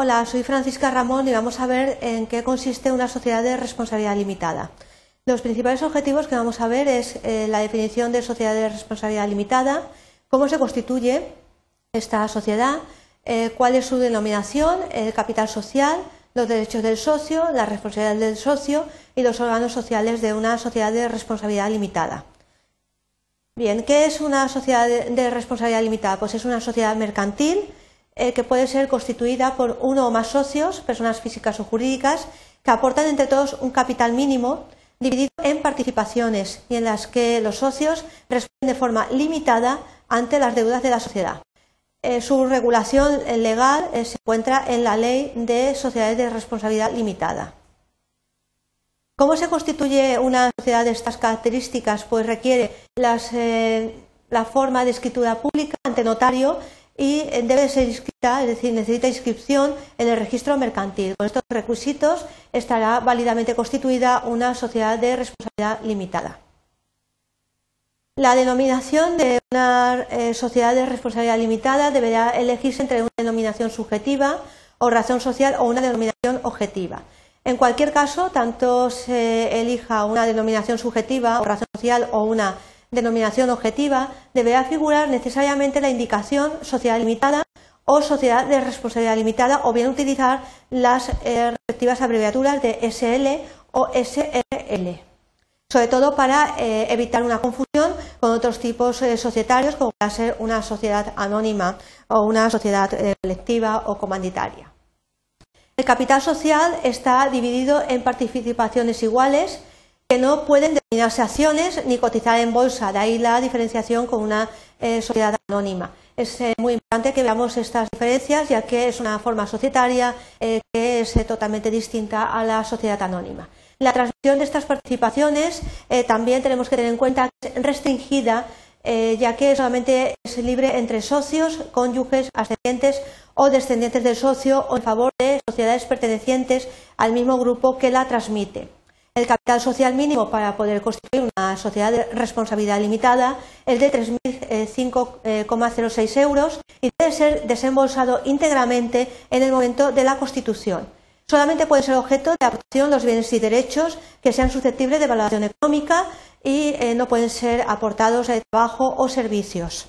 Hola, soy Francisca Ramón y vamos a ver en qué consiste una sociedad de responsabilidad limitada. Los principales objetivos que vamos a ver es eh, la definición de sociedad de responsabilidad limitada, cómo se constituye esta sociedad, eh, cuál es su denominación, el capital social, los derechos del socio, la responsabilidad del socio y los órganos sociales de una sociedad de responsabilidad limitada. Bien, ¿qué es una sociedad de responsabilidad limitada? Pues es una sociedad mercantil eh, que puede ser constituida por uno o más socios, personas físicas o jurídicas, que aportan entre todos un capital mínimo dividido en participaciones y en las que los socios responden de forma limitada ante las deudas de la sociedad. Eh, su regulación legal eh, se encuentra en la Ley de Sociedades de Responsabilidad Limitada. ¿Cómo se constituye una sociedad de estas características? Pues requiere eh, la forma de escritura pública ante notario y eh, debe ser inscrita, es decir, necesita inscripción en el registro mercantil. Con estos requisitos estará válidamente constituida una sociedad de responsabilidad limitada. La denominación de una eh, sociedad de responsabilidad limitada deberá elegirse entre una denominación subjetiva o razón social o una denominación objetiva. En cualquier caso, tanto se elija una denominación subjetiva o razón social o una denominación objetiva, deberá figurar necesariamente la indicación sociedad limitada o sociedad de responsabilidad limitada o bien utilizar las eh, respectivas abreviaturas de SL o SRL. Sobre todo para eh, evitar una confusión con otros tipos eh, societarios, como puede ser una sociedad anónima o una sociedad colectiva o comanditaria. El capital social está dividido en participaciones iguales que no pueden denominarse acciones ni cotizar en bolsa, de ahí la diferenciación con una eh, sociedad anónima. Es eh, muy importante que veamos estas diferencias, ya que es una forma societaria eh, que es totalmente distinta a la sociedad anónima. La transmisión de estas participaciones también tenemos que tener en cuenta que es restringida ya que solamente es libre entre socios, cónyuges, ascendientes o descendientes del socio o en favor de sociedades pertenecientes al mismo grupo que la transmite. El capital social mínimo para poder constituir una sociedad de responsabilidad limitada es de 3.5,06 euros y debe ser desembolsado íntegramente en el momento de la constitución. Solamente pueden ser objeto de aportación los bienes y derechos que sean susceptibles de valoración económica y eh, no pueden ser aportados de trabajo o servicios.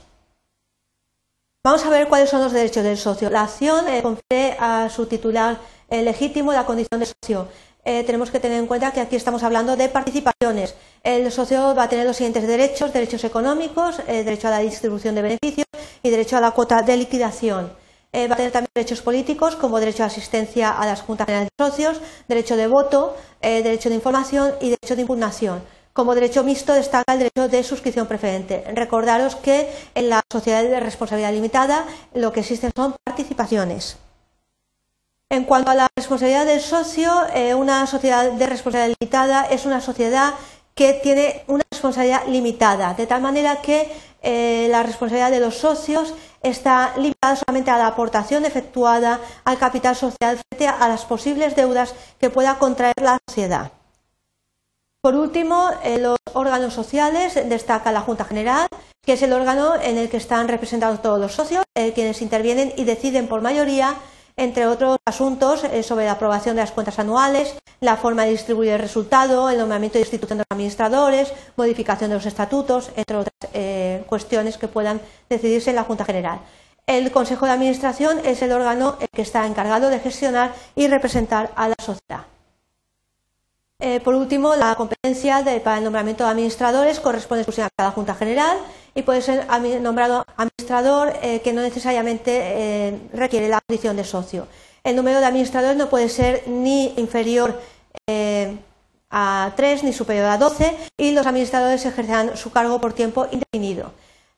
Vamos a ver cuáles son los derechos del socio. La acción eh, confiere a su titular eh, legítimo la condición de socio. Eh, tenemos que tener en cuenta que aquí estamos hablando de participaciones. El socio va a tener los siguientes derechos, derechos económicos, derecho a la distribución de beneficios y derecho a la cuota de liquidación. va a tener también derechos políticos como derecho a asistencia a las juntas generales de socios, derecho de voto, derecho de información y derecho de impugnación. Como derecho mixto destaca el derecho de suscripción preferente. Recordaros que en la sociedad de responsabilidad limitada lo que existen son participaciones. En cuanto a la responsabilidad del socio, eh, una sociedad de responsabilidad limitada es una sociedad que tiene una responsabilidad limitada, de tal manera que eh, la responsabilidad de los socios está limitada solamente a la aportación efectuada al capital social frente a las posibles deudas que pueda contraer la sociedad. Por último, en los órganos sociales destaca la Junta General, que es el órgano en el que están representados todos los socios, eh, quienes intervienen y deciden por mayoría, entre otros asuntos, eh, sobre la aprobación de las cuentas anuales, la forma de distribuir el resultado, el nombramiento de institución de los administradores, modificación de los estatutos, entre otras eh, cuestiones que puedan decidirse en la Junta General. El Consejo de Administración es el órgano que está encargado de gestionar y representar a la sociedad. Eh, por último, la competencia para el nombramiento de administradores corresponde exclusivamente a la Junta General y puede ser nombrado administrador eh, que no necesariamente eh, requiere la condición de socio. El número de administradores no puede ser ni inferior a tres ni superior a doce y los administradores ejercerán su cargo por tiempo indefinido.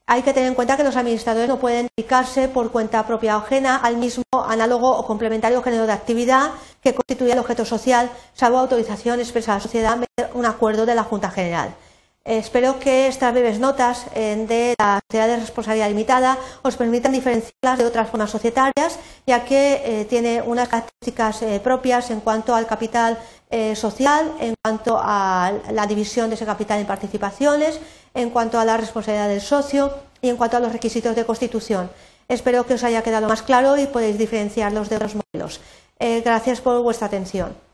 Hay que tener en cuenta que los administradores no pueden dedicarse por cuenta propia o ajena al mismo análogo o complementario género de actividad que constituye el objeto social, salvo autorización expresa a la sociedad mediante un acuerdo de la Junta General. Eh, espero que estas breves notas eh, de la sociedad de responsabilidad limitada os permitan diferenciarlas de otras formas societarias, ya que eh, tiene unas características propias en cuanto al capital social, en cuanto a la división de ese capital en participaciones, en cuanto a la responsabilidad del socio y en cuanto a los requisitos de constitución. Espero que os haya quedado más claro y podéis diferenciarlos de otros modelos. Gracias por vuestra atención.